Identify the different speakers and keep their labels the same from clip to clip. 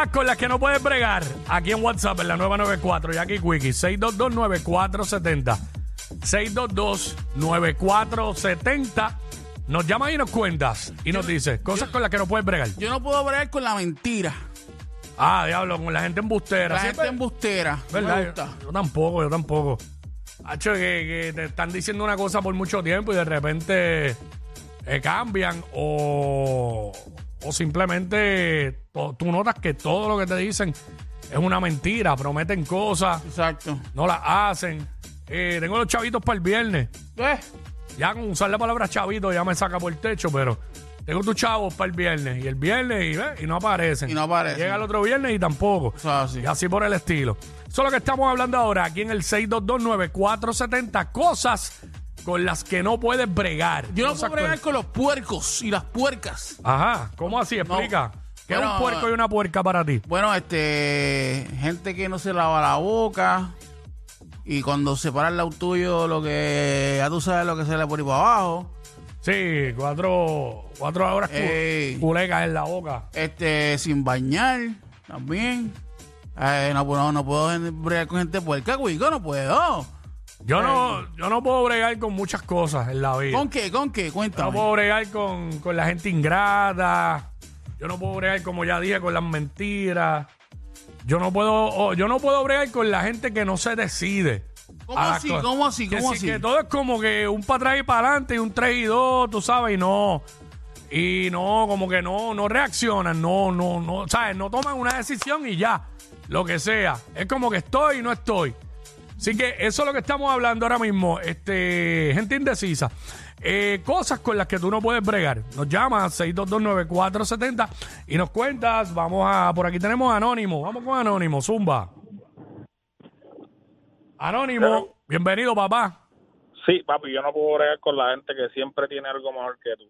Speaker 1: Cosas con las que no puedes bregar. Aquí en WhatsApp, en la 994, Jackie Quickie, 6229470. 6229470. Nos llama y nos cuentas. Y nos dice cosas con las que no puedes bregar.
Speaker 2: Yo no puedo bregar con la mentira.
Speaker 1: Ah, diablo, con la gente embustera.
Speaker 2: La
Speaker 1: Siempre-
Speaker 2: gente embustera. No me
Speaker 1: ¿Verdad?
Speaker 2: gusta.
Speaker 1: Yo, yo tampoco, yo tampoco. Hacho, que, que te están diciendo una cosa por mucho tiempo y de repente eh, cambian o, o simplemente tú notas que todo lo que te dicen es una mentira, prometen cosas,
Speaker 2: Exacto.
Speaker 1: no las hacen. Eh, tengo los chavitos para el viernes.
Speaker 2: Eh,
Speaker 1: Ya con usar la palabra chavito ya me saca por el techo, pero tengo tus chavos para el viernes y el viernes y, ve, y no aparecen.
Speaker 2: Y no aparecen.
Speaker 1: Llega el otro viernes y tampoco.
Speaker 2: Así.
Speaker 1: Y así por el estilo. Eso es lo que estamos hablando ahora aquí en el 6229470. Cosas con las que no puedes bregar.
Speaker 2: Yo no puedo bregar con los puercos y las puercas.
Speaker 1: Ajá, ¿cómo así? Explica. ¿Qué es
Speaker 2: Bueno,
Speaker 1: un puerco y una puerca para ti?
Speaker 2: Bueno, este, gente que no se lava la boca y cuando se para el lado tuyo, lo que ya tú sabes lo que se le pone para abajo.
Speaker 1: Sí, cuatro, cuatro horas cu-
Speaker 2: Ey.
Speaker 1: culecas en la boca.
Speaker 2: Este, sin bañar también. Eh, no, puedo- no puedo bregar con gente puerca, cuico, no puedo.
Speaker 1: Yo no, yo no puedo bregar con muchas cosas en la vida.
Speaker 2: ¿Con qué? ¿Con qué?
Speaker 1: Yo no
Speaker 2: Cuéntame.
Speaker 1: puedo bregar con, con la gente ingrata. Yo no puedo bregar, como ya dije, con las mentiras. Yo no puedo, yo no puedo bregar con la gente que no se decide.
Speaker 2: ¿Cómo
Speaker 1: a las
Speaker 2: así?
Speaker 1: cosas.
Speaker 2: ¿Cómo así?
Speaker 1: Que
Speaker 2: ¿Cómo
Speaker 1: sí,
Speaker 2: así?
Speaker 1: Que todo es como que un para atrás y para adelante y un 3 y 2, tú sabes, y no. Y no, como que no, no reaccionan, no, no, no, ¿sabes? No toman una decisión y ya, lo que sea. Es como que estoy y no estoy. Así que eso es lo que estamos hablando ahora mismo, este, gente indecisa. Eh, cosas con las que tú no puedes bregar. Nos llamas 6229470 y nos cuentas. Vamos a, por aquí tenemos a Anónimo. Vamos con Anónimo, Zumba. Anónimo, bienvenido, papá.
Speaker 3: Sí, papi, yo no puedo bregar con la gente que siempre tiene algo mejor que tú.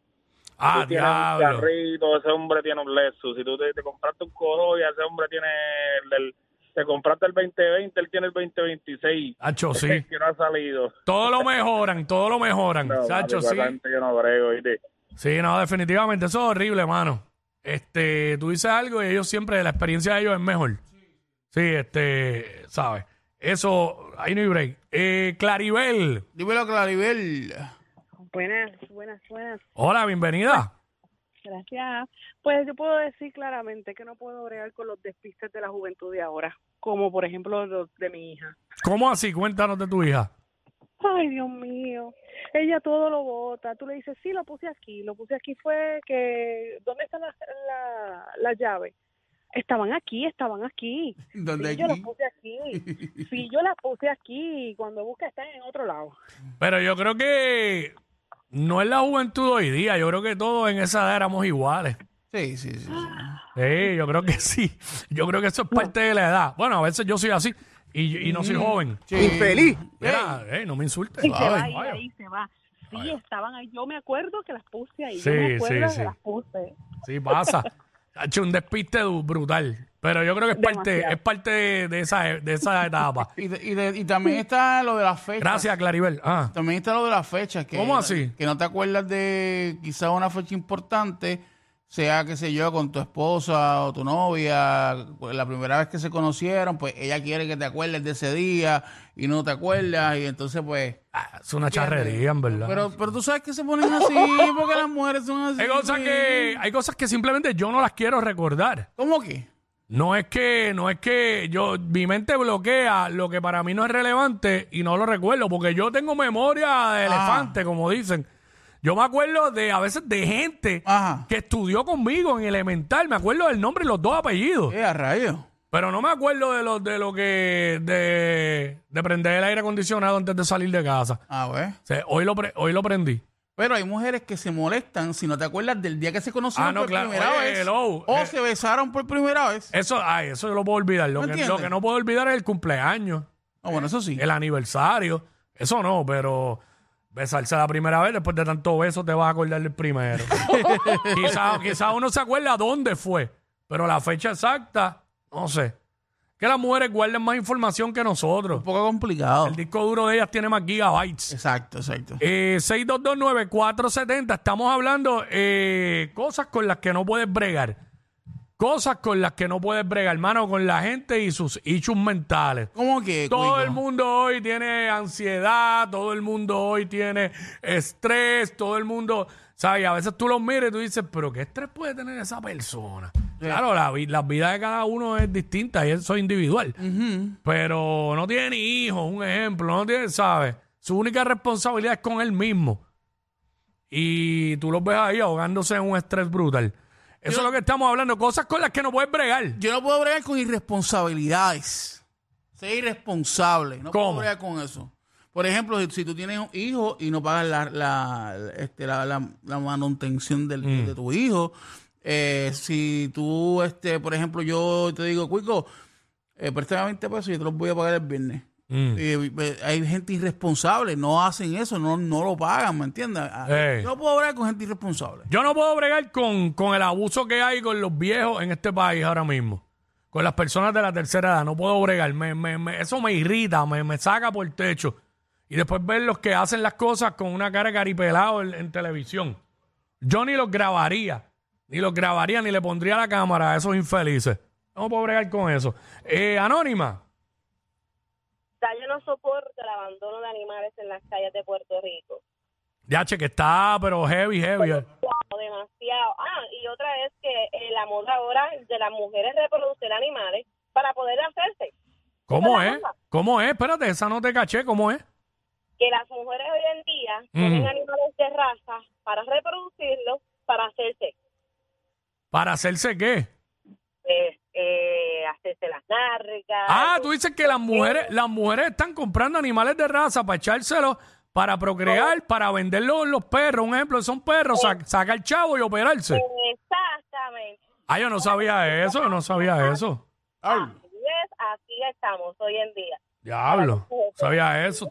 Speaker 1: Ah,
Speaker 3: tú tienes un
Speaker 1: diablo.
Speaker 3: carrito, ese hombre tiene un Lexus. Si tú te, te compraste un Corolla, ese hombre tiene el, el- te compraste el 2020, él tiene el 2026.
Speaker 1: Hacho, sí.
Speaker 3: que no ha salido.
Speaker 1: Todo lo mejoran, todo lo mejoran.
Speaker 3: No, con
Speaker 1: sí.
Speaker 3: yo no brego.
Speaker 1: Sí, no, definitivamente. Eso es horrible, mano. Este, tú dices algo y ellos siempre, la experiencia de ellos es mejor. Sí, este, ¿sabes? Eso, ahí no hay break. Eh, Claribel.
Speaker 2: Dímelo, Claribel.
Speaker 4: Buenas, buenas, buenas.
Speaker 1: Hola, bienvenida.
Speaker 4: Gracias. Pues yo puedo decir claramente que no puedo bregar con los despistes de la juventud de ahora, como por ejemplo los de mi hija.
Speaker 1: ¿Cómo así? Cuéntanos de tu hija.
Speaker 4: Ay, Dios mío. Ella todo lo bota. Tú le dices, sí, lo puse aquí. Lo puse aquí fue que... ¿Dónde está la, la, la llave? Estaban aquí, estaban aquí.
Speaker 2: ¿Dónde
Speaker 4: sí, yo las puse aquí. Sí, yo las puse aquí. Cuando busca están en otro lado.
Speaker 1: Pero yo creo que no es la juventud hoy día. Yo creo que todos en esa edad éramos iguales.
Speaker 2: Sí, sí, sí. sí.
Speaker 1: Sí, yo creo que sí. Yo creo que eso es parte de la edad. Bueno, a veces yo soy así y, y no soy joven.
Speaker 2: Infeliz.
Speaker 1: Mira, no me insultes.
Speaker 4: Y se va
Speaker 1: Ay,
Speaker 4: ahí, se va. Sí, estaban ahí. Yo me acuerdo que las puse ahí.
Speaker 1: Sí,
Speaker 4: yo me acuerdo
Speaker 1: sí,
Speaker 4: que
Speaker 1: sí.
Speaker 4: las puse.
Speaker 1: Sí, pasa. Ha hecho un despiste brutal. Pero yo creo que es parte, es parte de, de esa, de esa etapa.
Speaker 2: Y, de- y, de- y también está lo de las fechas.
Speaker 1: Gracias, Claribel. Ah,
Speaker 2: También está lo de las fechas. Que,
Speaker 1: ¿Cómo así?
Speaker 2: Que no te acuerdas de quizá una fecha importante, sea, qué sé yo, con tu esposa o tu novia, pues, la primera vez que se conocieron, pues ella quiere que te acuerdes de ese día y no te acuerdas, y entonces pues...
Speaker 1: ah, es una charrería, en verdad.
Speaker 2: Pero, pero tú sabes que se ponen así, porque las mujeres son así.
Speaker 1: hay, cosas que, hay cosas que simplemente yo no las quiero recordar.
Speaker 2: ¿Cómo que?
Speaker 1: No es que, no es que yo, mi mente bloquea lo que para mí no es relevante y no lo recuerdo, porque yo tengo memoria de elefante, como dicen. Yo me acuerdo de, a veces, de gente
Speaker 2: Ajá.
Speaker 1: que estudió conmigo en elemental. Me acuerdo del nombre y los dos apellidos.
Speaker 2: Eh, a rayo.
Speaker 1: Pero no me acuerdo de lo, de lo que, de, de prender el aire acondicionado antes de salir de casa.
Speaker 2: A ver.
Speaker 1: O sea, hoy lo, pre- hoy lo prendí.
Speaker 2: Pero hay mujeres que se molestan si no te acuerdas del día que se conocieron
Speaker 1: Ah, no,
Speaker 2: por
Speaker 1: claro.
Speaker 2: primera
Speaker 1: Oye,
Speaker 2: vez.
Speaker 1: hello.
Speaker 2: O
Speaker 1: Eh.
Speaker 2: se besaron por primera vez.
Speaker 1: Eso, ay, eso yo lo puedo olvidar. Lo
Speaker 2: ¿No
Speaker 1: que,
Speaker 2: entiendes?
Speaker 1: lo que no puedo olvidar es el cumpleaños.
Speaker 2: Ah, bueno, eso sí.
Speaker 1: el aniversario. Eso no, pero besarse la primera vez, después de tanto beso, te vas a acordar del primero. quizá, quizá uno se acuerda dónde fue, pero la fecha exacta, no sé. Que las mujeres guarden más información que nosotros.
Speaker 2: Un poco complicado.
Speaker 1: El disco duro de ellas tiene más gigabytes.
Speaker 2: Exacto, exacto.
Speaker 1: Eh, 6229470, estamos hablando eh, cosas con las que no puedes bregar. cosas con las que no puedes bregar, hermano, con la gente y sus issues mentales.
Speaker 2: ¿Cómo que?
Speaker 1: Todo
Speaker 2: Cuico?
Speaker 1: el mundo hoy tiene ansiedad, todo el mundo hoy tiene estrés, todo el mundo, ¿sabes? A veces tú los miras y tú dices, pero ¿qué estrés puede tener esa persona? Claro, la, vi- la vida de cada uno es distinta y eso es individual. Pero no tiene ni hijos, un ejemplo, no tiene, ¿sabes? Su única responsabilidad es con él mismo. Y tú los ves ahí ahogándose en un estrés brutal. Eso es lo que estamos hablando, cosas con las que no puedes bregar.
Speaker 2: Yo no puedo bregar con irresponsabilidades. Ser irresponsable. No
Speaker 1: ¿Cómo?
Speaker 2: puedo bregar con eso. Por ejemplo, si, si tú tienes un hijo y no pagas la, la, este, la, la- la manutención del-
Speaker 1: Mm.
Speaker 2: de tu hijo, eh, si tú, este, por ejemplo, yo te digo, Cuico, eh, préstame 20 pesos y yo te los voy a pagar el viernes.
Speaker 1: Mm.
Speaker 2: Eh, hay gente irresponsable, no hacen eso, no, no lo pagan, ¿me entiendes? Ah. Yo no puedo bregar con gente irresponsable.
Speaker 1: Yo no puedo bregar con, con el abuso que hay con los viejos en este país ahora mismo. Con las personas de la tercera edad. No puedo bregar. Me, me- me- eso me irrita, me, me saca por el techo. Y después ver los que hacen las cosas con una cara caripelado en, en televisión. Yo ni los grabaría. Ni los grabaría, ni le pondría la cámara a esos infelices. No puedo bregar con eso. Eh, Anónima.
Speaker 5: yo no soporto el abandono de animales en las calles de Puerto Rico.
Speaker 1: Ya, che, que está, pero heavy, heavy. eh.
Speaker 5: Demasiado. Ah, y otra es que eh, la moda ahora de las mujeres reproducir animales para poder hacerse.
Speaker 1: ¿Cómo
Speaker 5: Esa
Speaker 1: es?
Speaker 5: la.
Speaker 1: ¿Cómo es? Espérate, esa no te caché. ¿Cómo es?
Speaker 5: Que las mujeres hoy en día
Speaker 1: Ujú.
Speaker 5: tienen animales de raza para reproducirlos, para hacerse.
Speaker 1: ¿Para hacerse qué?
Speaker 5: eh, eh, hacerse las nárricas.
Speaker 1: Ah, tú dices que las mujeres, las mujeres están comprando animales de raza para echárselos, para procrear, para venderlos los perros. Un ejemplo, son perros, sa- saca el chavo y operarse.
Speaker 5: Exactamente.
Speaker 1: Ah, yo no sabía eso, yo no sabía eso.
Speaker 2: Hablo.
Speaker 5: Así es, así estamos hoy en día.
Speaker 1: Diablo, sabía eso.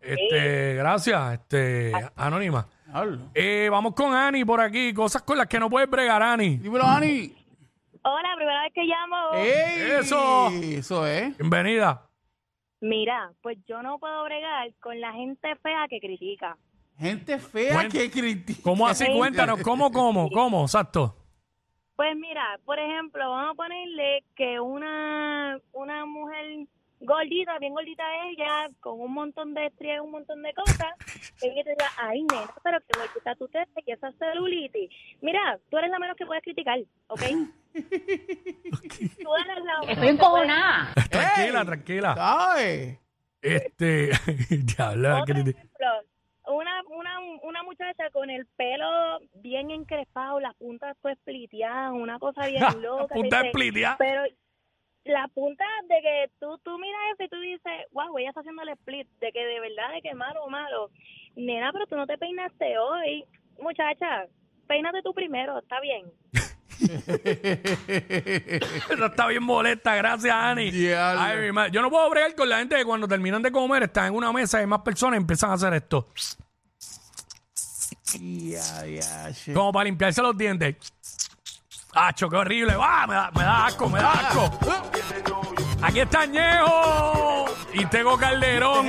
Speaker 1: Este, gracias, este, anónima. Eh, vamos con Ani por aquí, cosas con las que no puedes bregar, Ani.
Speaker 2: Dímelo, Ani.
Speaker 5: Hola, primera vez que llamo.
Speaker 2: ¡Ey!
Speaker 1: Eso.
Speaker 2: Eso es.
Speaker 1: Bienvenida.
Speaker 5: Mira, pues yo no puedo bregar con la gente fea que critica.
Speaker 2: Gente fea
Speaker 1: Cuen-
Speaker 2: que critica.
Speaker 1: ¿Cómo así? Cuéntanos, ¿cómo, cómo, cómo? Exacto.
Speaker 5: Pues mira, por ejemplo, vamos a ponerle que una, gordita, bien gordita ella, con un montón de estrías, un montón de cosas, ella te diga, ay, nena, pero que gordita tú te ves, que esa celulitis. Mira, tú eres la menos que puedes criticar, ¿ok? tú eres la
Speaker 6: Estoy encojonada.
Speaker 1: Tranquila,
Speaker 2: Ey.
Speaker 1: tranquila.
Speaker 2: ¿Sabes?
Speaker 1: Este, criti-
Speaker 5: ejemplo, una, una, una muchacha con el pelo bien encrespado, las puntas pues spliteadas, una cosa bien loca.
Speaker 1: Punta
Speaker 5: dice,
Speaker 1: de splitia.
Speaker 5: Pero la punta de que tú, tú miras eso y tú dices, wow, ella está haciendo el split, de que de verdad, de que malo, malo. Nena, pero tú no te peinaste hoy. Muchacha, peínate tú primero, está bien.
Speaker 1: Esa está bien molesta, gracias, Ani. Ay, mi madre. Yo no puedo bregar con la gente que cuando terminan de comer están en una mesa y hay más personas y empiezan a hacer esto.
Speaker 2: Ya, ya, che.
Speaker 1: Como para limpiarse los dientes. ¡Acho, qué horrible! ¡Ah! Me da, me da asco, me da asco. Aquí está Ñejo y Tego Calderón.